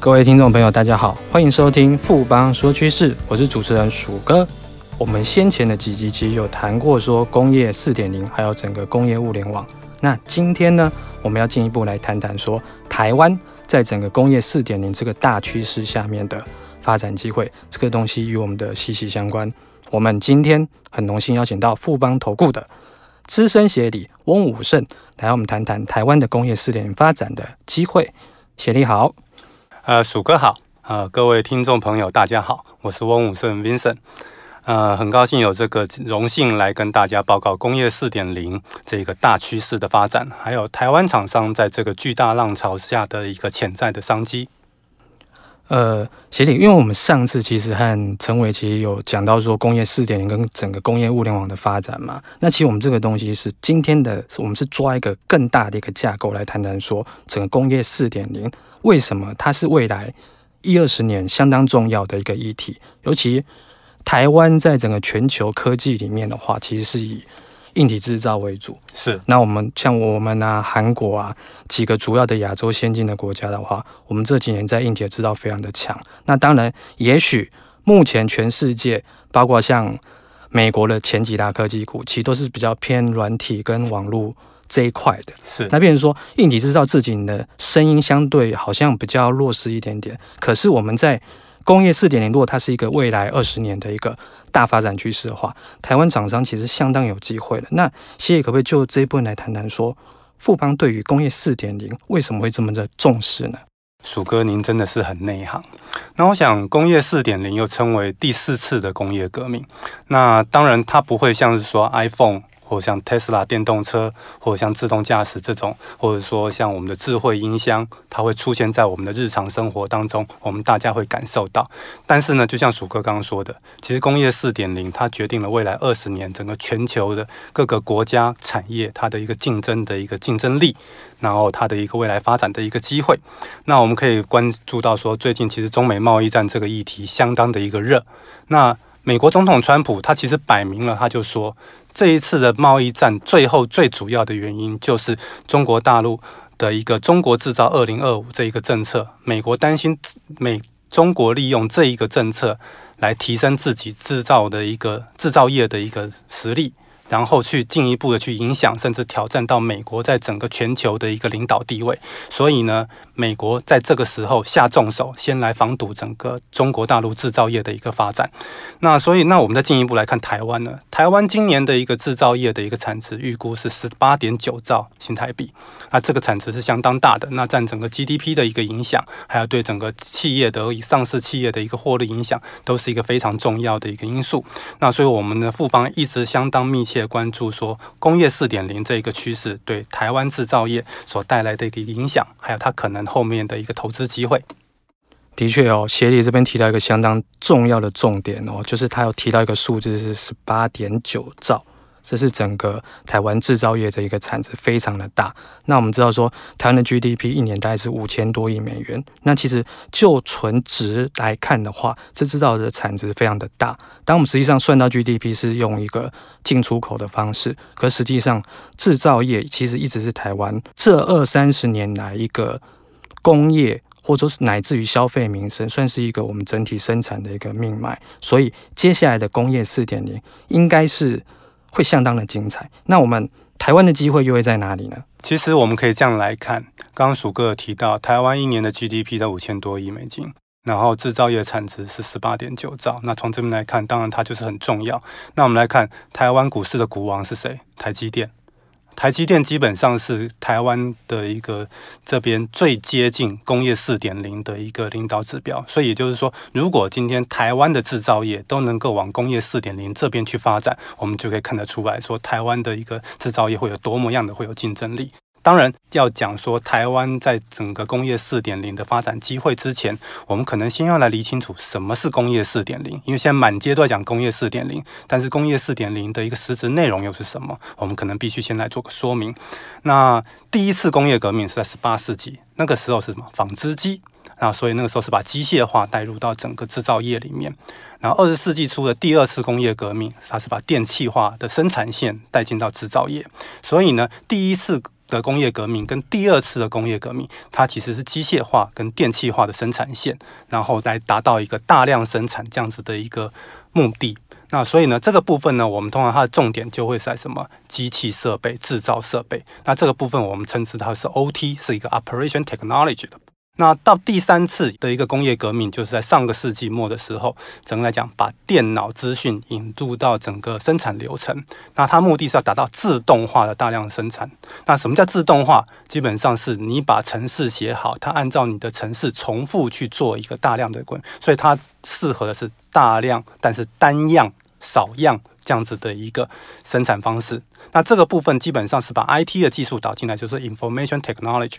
各位听众朋友，大家好，欢迎收听富邦说趋势，我是主持人鼠哥。我们先前的几集其实有谈过说工业四点零，还有整个工业物联网。那今天呢，我们要进一步来谈谈说台湾在整个工业四点零这个大趋势下面的发展机会，这个东西与我们的息息相关。我们今天很荣幸邀请到富邦投顾的资深协理翁武胜来，我们谈谈台湾的工业四点零发展的机会。协理好。呃，鼠哥好，呃，各位听众朋友大家好，我是翁武胜 Vincent，呃，很高兴有这个荣幸来跟大家报告工业四点零这个大趋势的发展，还有台湾厂商在这个巨大浪潮下的一个潜在的商机。呃，协理，因为我们上次其实和陈伟其实有讲到说工业四点零跟整个工业物联网的发展嘛，那其实我们这个东西是今天的，我们是抓一个更大的一个架构来谈谈说整个工业四点零为什么它是未来一二十年相当重要的一个议题，尤其台湾在整个全球科技里面的话，其实是以硬体制造为主是，那我们像我们啊，韩国啊几个主要的亚洲先进的国家的话，我们这几年在硬体的制造非常的强。那当然，也许目前全世界，包括像美国的前几大科技股，其实都是比较偏软体跟网络这一块的。是，那变成说硬体制造自己的声音相对好像比较弱势一点点。可是我们在工业四点零，如果它是一个未来二十年的一个大发展趋势的话，台湾厂商其实相当有机会的。那协理可不可以就这一部分来谈谈，说富邦对于工业四点零为什么会这么的重视呢？鼠哥，您真的是很内行。那我想，工业四点零又称为第四次的工业革命。那当然，它不会像是说 iPhone。或像特斯拉电动车，或者像自动驾驶这种，或者说像我们的智慧音箱，它会出现在我们的日常生活当中，我们大家会感受到。但是呢，就像鼠哥刚刚说的，其实工业四点零它决定了未来二十年整个全球的各个国家产业它的一个竞争的一个竞争力，然后它的一个未来发展的一个机会。那我们可以关注到说，最近其实中美贸易战这个议题相当的一个热。那美国总统川普他其实摆明了，他就说。这一次的贸易战，最后最主要的原因就是中国大陆的一个“中国制造二零二五”这一个政策。美国担心美中国利用这一个政策来提升自己制造的一个制造业的一个实力。然后去进一步的去影响，甚至挑战到美国在整个全球的一个领导地位。所以呢，美国在这个时候下重手，先来防堵整个中国大陆制造业的一个发展。那所以，那我们再进一步来看台湾呢？台湾今年的一个制造业的一个产值预估是十八点九兆新台币，那这个产值是相当大的。那占整个 GDP 的一个影响，还有对整个企业的上市企业的一个获利影响，都是一个非常重要的一个因素。那所以，我们的富邦一直相当密切。关注说工业四点零这一个趋势对台湾制造业所带来的一个影响，还有它可能后面的一个投资机会。的确哦，协理这边提到一个相当重要的重点哦，就是他有提到一个数字是十八点九兆。这是整个台湾制造业的一个产值非常的大。那我们知道说，台湾的 GDP 一年大概是五千多亿美元。那其实就纯值来看的话，这制造的产值非常的大。当我们实际上算到 GDP 是用一个进出口的方式，可实际上制造业其实一直是台湾这二三十年来一个工业，或者说是乃至于消费民生，算是一个我们整体生产的一个命脉。所以接下来的工业四点零应该是。会相当的精彩。那我们台湾的机会又会在哪里呢？其实我们可以这样来看，刚刚鼠哥有提到，台湾一年的 GDP 在五千多亿美金，然后制造业产值是十八点九兆。那从这边来看，当然它就是很重要。那我们来看台湾股市的股王是谁？台积电。台积电基本上是台湾的一个这边最接近工业四点零的一个领导指标，所以也就是说，如果今天台湾的制造业都能够往工业四点零这边去发展，我们就可以看得出来说，台湾的一个制造业会有多么样的会有竞争力。当然，要讲说台湾在整个工业四点零的发展机会之前，我们可能先要来理清楚什么是工业四点零。因为现在满街都在讲工业四点零，但是工业四点零的一个实质内容又是什么？我们可能必须先来做个说明。那第一次工业革命是在十八世纪，那个时候是什么？纺织机。那所以那个时候是把机械化带入到整个制造业里面。然后二十世纪初的第二次工业革命，它是把电气化的生产线带进到制造业。所以呢，第一次的工业革命跟第二次的工业革命，它其实是机械化跟电气化的生产线，然后来达到一个大量生产这样子的一个目的。那所以呢，这个部分呢，我们通常它的重点就会在什么机器设备、制造设备。那这个部分我们称之它是 OT，是一个 Operation Technology 的。那到第三次的一个工业革命，就是在上个世纪末的时候，整个来讲，把电脑资讯引入到整个生产流程。那它目的是要达到自动化的大量生产。那什么叫自动化？基本上是你把程式写好，它按照你的程式重复去做一个大量的滚，所以它适合的是大量，但是单样少样。这样子的一个生产方式，那这个部分基本上是把 IT 的技术导进来，就是 Information Technology，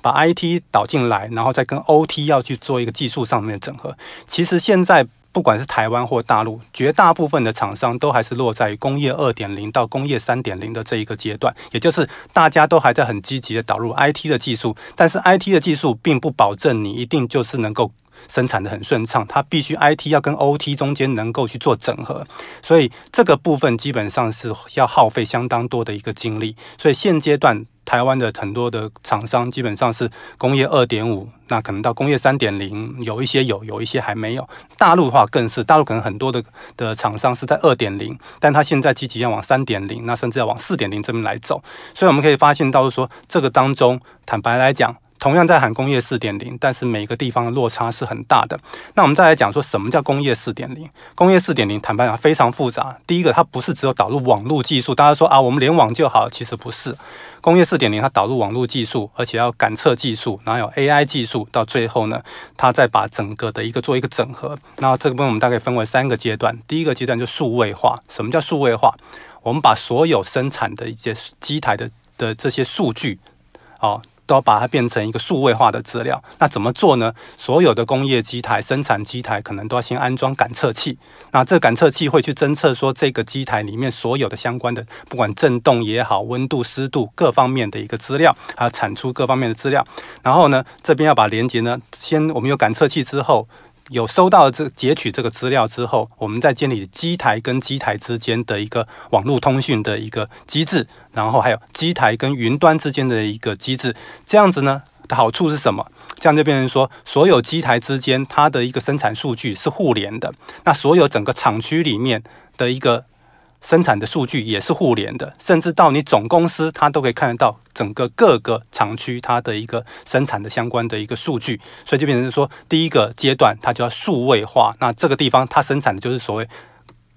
把 IT 导进来，然后再跟 OT 要去做一个技术上面的整合。其实现在不管是台湾或大陆，绝大部分的厂商都还是落在工业二点零到工业三点零的这一个阶段，也就是大家都还在很积极的导入 IT 的技术，但是 IT 的技术并不保证你一定就是能够。生产的很顺畅，它必须 IT 要跟 OT 中间能够去做整合，所以这个部分基本上是要耗费相当多的一个精力。所以现阶段台湾的很多的厂商基本上是工业二点五，那可能到工业三点零，有一些有，有一些还没有。大陆的话更是，大陆可能很多的的厂商是在二点零，但他现在积极要往三点零，那甚至要往四点零这边来走。所以我们可以发现到说，这个当中坦白来讲。同样在喊工业四点零，但是每个地方的落差是很大的。那我们再来讲说什么叫工业四点零？工业四点零坦白讲非常复杂。第一个，它不是只有导入网络技术，大家说啊，我们联网就好，其实不是。工业四点零它导入网络技术，而且要感测技术，然后有 AI 技术，到最后呢，它再把整个的一个做一个整合。那这个部分我们大概分为三个阶段。第一个阶段就数位化。什么叫数位化？我们把所有生产的一些机台的的这些数据，哦。都要把它变成一个数位化的资料，那怎么做呢？所有的工业机台、生产机台可能都要先安装感测器，那这个感测器会去侦测说这个机台里面所有的相关的，不管震动也好、温度、湿度各方面的一个资料，还有产出各方面的资料。然后呢，这边要把连接呢，先我们有感测器之后。有收到这截取这个资料之后，我们再建立机台跟机台之间的一个网络通讯的一个机制，然后还有机台跟云端之间的一个机制。这样子呢，的好处是什么？这样就变成说，所有机台之间它的一个生产数据是互联的。那所有整个厂区里面的一个。生产的数据也是互联的，甚至到你总公司，它都可以看得到整个各个厂区它的一个生产的相关的一个数据，所以就变成说，第一个阶段它就要数位化，那这个地方它生产的就是所谓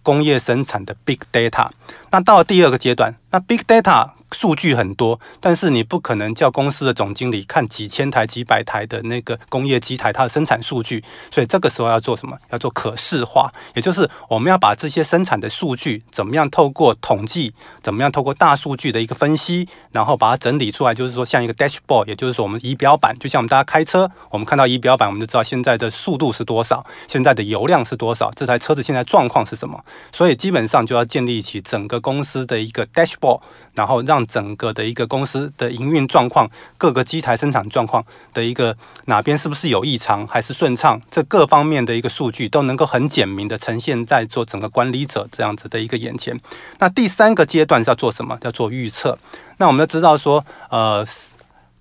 工业生产的 big data。那到了第二个阶段，那 big data。数据很多，但是你不可能叫公司的总经理看几千台、几百台的那个工业机台，它的生产数据。所以这个时候要做什么？要做可视化，也就是我们要把这些生产的数据怎么样透过统计，怎么样透过大数据的一个分析，然后把它整理出来，就是说像一个 dashboard，也就是说我们仪表板，就像我们大家开车，我们看到仪表板，我们就知道现在的速度是多少，现在的油量是多少，这台车子现在状况是什么。所以基本上就要建立起整个公司的一个 dashboard，然后让让整个的一个公司的营运状况，各个机台生产状况的一个哪边是不是有异常，还是顺畅，这各方面的一个数据都能够很简明的呈现在做整个管理者这样子的一个眼前。那第三个阶段是要做什么？要做预测。那我们要知道说，呃。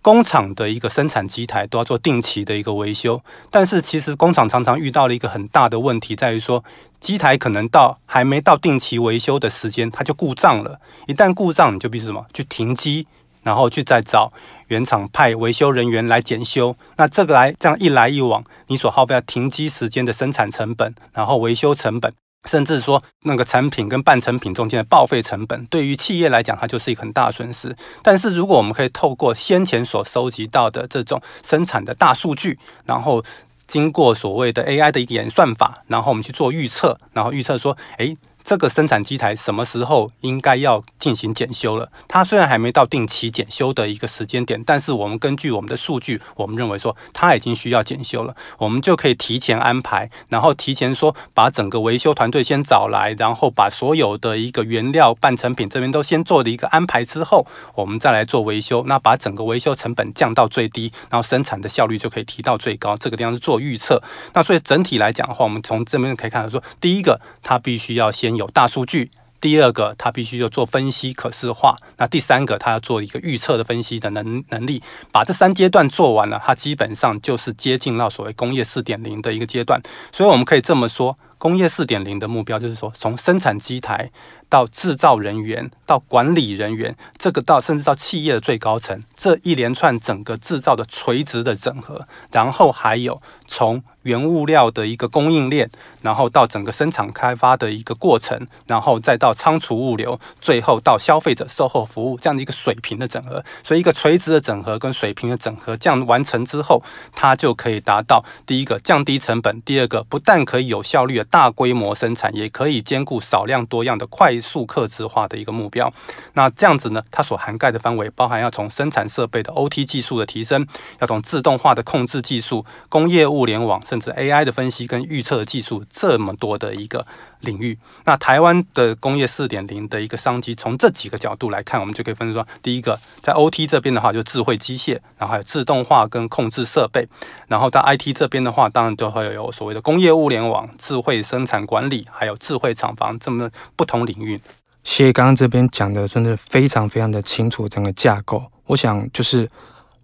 工厂的一个生产机台都要做定期的一个维修，但是其实工厂常常遇到了一个很大的问题，在于说机台可能到还没到定期维修的时间，它就故障了。一旦故障，你就必须什么？去停机，然后去再找原厂派维修人员来检修。那这个来这样一来一往，你所耗费的停机时间的生产成本，然后维修成本。甚至说，那个产品跟半成品中间的报废成本，对于企业来讲，它就是一个很大的损失。但是，如果我们可以透过先前所收集到的这种生产的大数据，然后经过所谓的 AI 的一个演算法，然后我们去做预测，然后预测说，诶。这个生产机台什么时候应该要进行检修了？它虽然还没到定期检修的一个时间点，但是我们根据我们的数据，我们认为说它已经需要检修了，我们就可以提前安排，然后提前说把整个维修团队先找来，然后把所有的一个原料半成品这边都先做了一个安排之后，我们再来做维修，那把整个维修成本降到最低，然后生产的效率就可以提到最高。这个地方是做预测。那所以整体来讲的话，我们从这边可以看到说，第一个它必须要先。有大数据，第二个，它必须要做分析可视化。那第三个，它要做一个预测的分析的能能力。把这三阶段做完了，它基本上就是接近到所谓工业四点零的一个阶段。所以我们可以这么说，工业四点零的目标就是说，从生产机台到制造人员到管理人员，这个到甚至到企业的最高层，这一连串整个制造的垂直的整合，然后还有从原物料的一个供应链，然后到整个生产开发的一个过程，然后再到仓储物流，最后到消费者售后服务这样的一个水平的整合。所以，一个垂直的整合跟水平的整合这样完成之后，它就可以达到第一个降低成本，第二个不但可以有效率的大规模生产，也可以兼顾少量多样的快速客制化的一个目标。那这样子呢，它所涵盖的范围包含要从生产设备的 OT 技术的提升，要从自动化的控制技术、工业物联网。甚至 AI 的分析跟预测技术这么多的一个领域，那台湾的工业四点零的一个商机，从这几个角度来看，我们就可以分说，第一个在 OT 这边的话，就智慧机械，然后还有自动化跟控制设备，然后到 IT 这边的话，当然就会有所谓的工业物联网、智慧生产管理，还有智慧厂房这么不同领域。谢谢刚刚这边讲的真的非常非常的清楚，整个架构，我想就是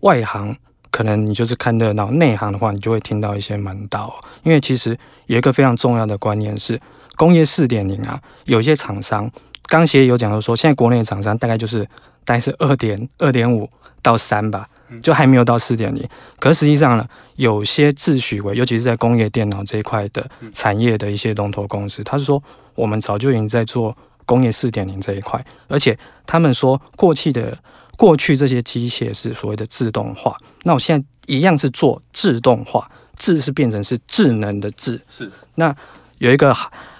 外行。可能你就是看热闹，内行的话，你就会听到一些门道。因为其实有一个非常重要的观念是，工业四点零啊，有一些厂商，刚协有讲到说，现在国内的厂商大概就是大概是二点二点五到三吧，就还没有到四点零。可是实际上呢，有些自诩为，尤其是在工业电脑这一块的产业的一些龙头公司，他是说我们早就已经在做工业四点零这一块，而且他们说过去的。过去这些机械是所谓的自动化，那我现在一样是做自动化，智是变成是智能的智。是。那有一个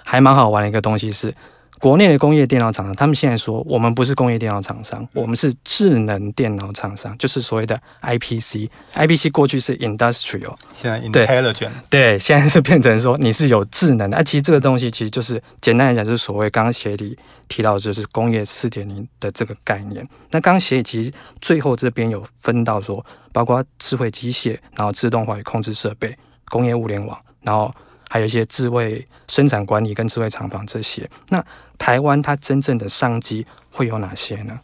还还蛮好玩的一个东西是。国内的工业电脑厂商，他们现在说我们不是工业电脑厂商，我们是智能电脑厂商，就是所谓的 IPC。IPC 过去是 industrial，现在 intelligent。对，现在是变成说你是有智能的。啊，其实这个东西其实就是简单来讲，就是所谓刚刚协理提到就是工业四点零的这个概念。那刚刚协理其实最后这边有分到说，包括智慧机械，然后自动化与控制设备、工业物联网，然后。还有一些智慧生产管理跟智慧厂房这些，那台湾它真正的商机会有哪些呢？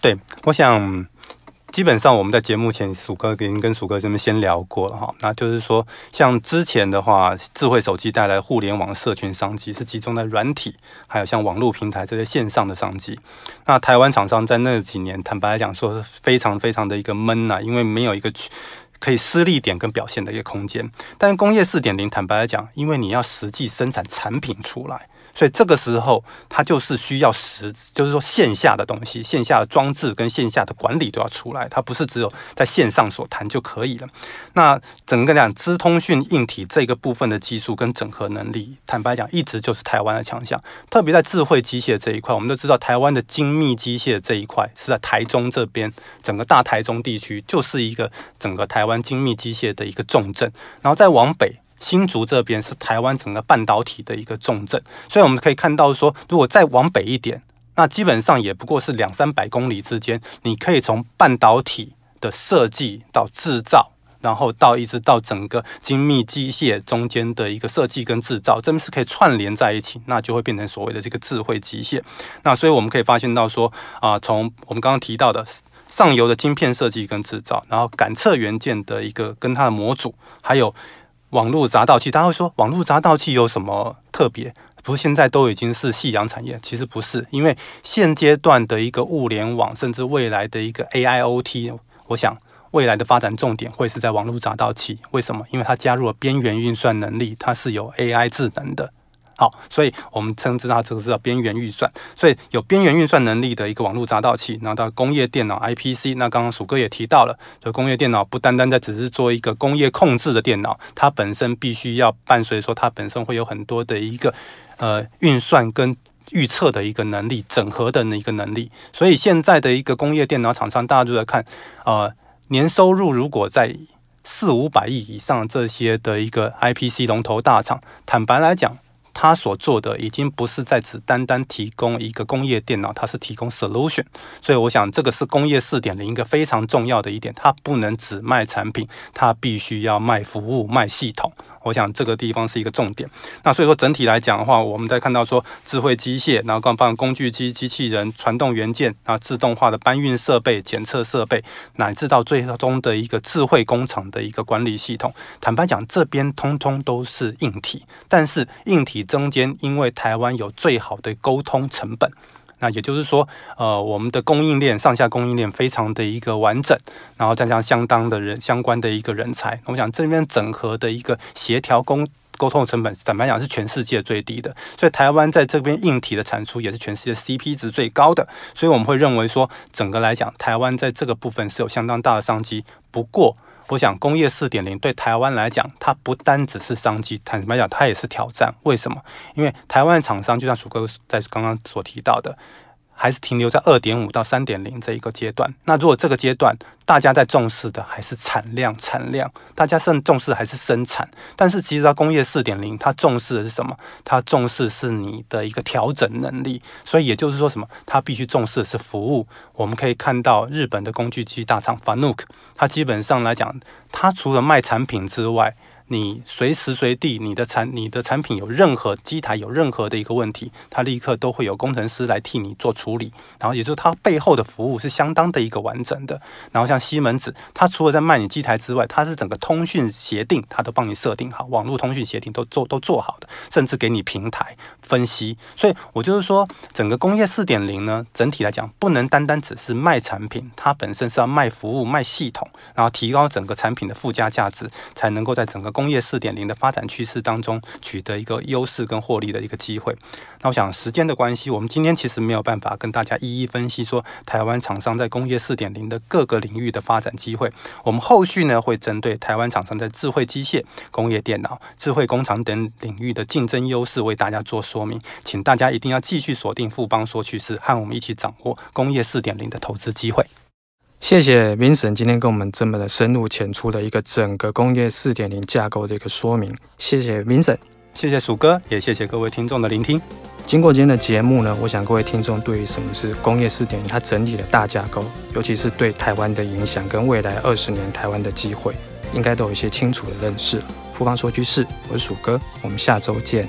对，我想基本上我们在节目前，鼠哥跟跟鼠哥这边先聊过了哈，那就是说，像之前的话，智慧手机带来互联网社群商机是集中在软体，还有像网络平台这些线上的商机。那台湾厂商在那几年，坦白来讲，说是非常非常的一个闷呐，因为没有一个可以施力点跟表现的一个空间，但工业四点零，坦白来讲，因为你要实际生产产品出来。所以这个时候，它就是需要实，就是说线下的东西，线下的装置跟线下的管理都要出来，它不是只有在线上所谈就可以了。那整个讲资通讯硬体这个部分的技术跟整合能力，坦白讲，一直就是台湾的强项。特别在智慧机械这一块，我们都知道，台湾的精密机械这一块是在台中这边，整个大台中地区就是一个整个台湾精密机械的一个重镇。然后再往北。新竹这边是台湾整个半导体的一个重镇，所以我们可以看到说，如果再往北一点，那基本上也不过是两三百公里之间，你可以从半导体的设计到制造，然后到一直到整个精密机械中间的一个设计跟制造，这边是可以串联在一起，那就会变成所谓的这个智慧机械。那所以我们可以发现到说，啊、从我们刚刚提到的上游的晶片设计跟制造，然后感测元件的一个跟它的模组，还有。网络闸道器，大家会说网络闸道器有什么特别？不是现在都已经是夕阳产业？其实不是，因为现阶段的一个物联网，甚至未来的一个 AIoT，我想未来的发展重点会是在网络闸道器。为什么？因为它加入了边缘运算能力，它是有 AI 智能的。好，所以我们称之它这个是叫边缘运算，所以有边缘运算能力的一个网络闸道器，然后到工业电脑 IPC，那刚刚鼠哥也提到了，就工业电脑不单单在只是做一个工业控制的电脑，它本身必须要伴随说它本身会有很多的一个呃运算跟预测的一个能力，整合的一个能力，所以现在的一个工业电脑厂商，大家都在看，呃，年收入如果在四五百亿以上这些的一个 IPC 龙头大厂，坦白来讲。他所做的已经不是在只单单提供一个工业电脑，它是提供 solution。所以我想这个是工业四点零一个非常重要的一点，它不能只卖产品，它必须要卖服务、卖系统。我想这个地方是一个重点。那所以说整体来讲的话，我们在看到说智慧机械，然后刚放工具机、机器人、传动元件，然后自动化的搬运设备、检测设备，乃至到最终的一个智慧工厂的一个管理系统。坦白讲，这边通通都是硬体，但是硬体中间，因为台湾有最好的沟通成本。那也就是说，呃，我们的供应链上下供应链非常的一个完整，然后再加上相当的人相关的一个人才，我想这边整合的一个协调沟沟通的成本，坦白讲是全世界最低的，所以台湾在这边硬体的产出也是全世界 CP 值最高的，所以我们会认为说，整个来讲，台湾在这个部分是有相当大的商机。不过，我想，工业四点零对台湾来讲，它不单只是商机，坦白讲，它也是挑战。为什么？因为台湾厂商就像鼠哥在刚刚所提到的。还是停留在二点五到三点零这一个阶段。那如果这个阶段大家在重视的还是产量，产量，大家更重视还是生产。但是其实它工业四点零，它重视的是什么？它重视是你的一个调整能力。所以也就是说什么？它必须重视的是服务。我们可以看到日本的工具机大厂 Fanuc，它基本上来讲，它除了卖产品之外，你随时随地，你的产你的产品有任何机台有任何的一个问题，它立刻都会有工程师来替你做处理。然后也就是它背后的服务是相当的一个完整的。然后像西门子，它除了在卖你机台之外，它是整个通讯协定，它都帮你设定好，网络通讯协定都做都做好的，甚至给你平台分析。所以我就是说，整个工业四点零呢，整体来讲不能单单只是卖产品，它本身是要卖服务、卖系统，然后提高整个产品的附加价值，才能够在整个。工业四点零的发展趋势当中，取得一个优势跟获利的一个机会。那我想时间的关系，我们今天其实没有办法跟大家一一分析说台湾厂商在工业四点零的各个领域的发展机会。我们后续呢会针对台湾厂商在智慧机械、工业电脑、智慧工厂等领域的竞争优势为大家做说明。请大家一定要继续锁定富邦说趋势，和我们一起掌握工业四点零的投资机会。谢谢 Vincent 今天跟我们这么的深入浅出的一个整个工业四点零架构的一个说明。谢谢 Vincent，谢谢鼠哥，也谢谢各位听众的聆听。经过今天的节目呢，我想各位听众对于什么是工业四点零它整体的大架构，尤其是对台湾的影响跟未来二十年台湾的机会，应该都有一些清楚的认识。富邦说句是，我是鼠哥，我们下周见。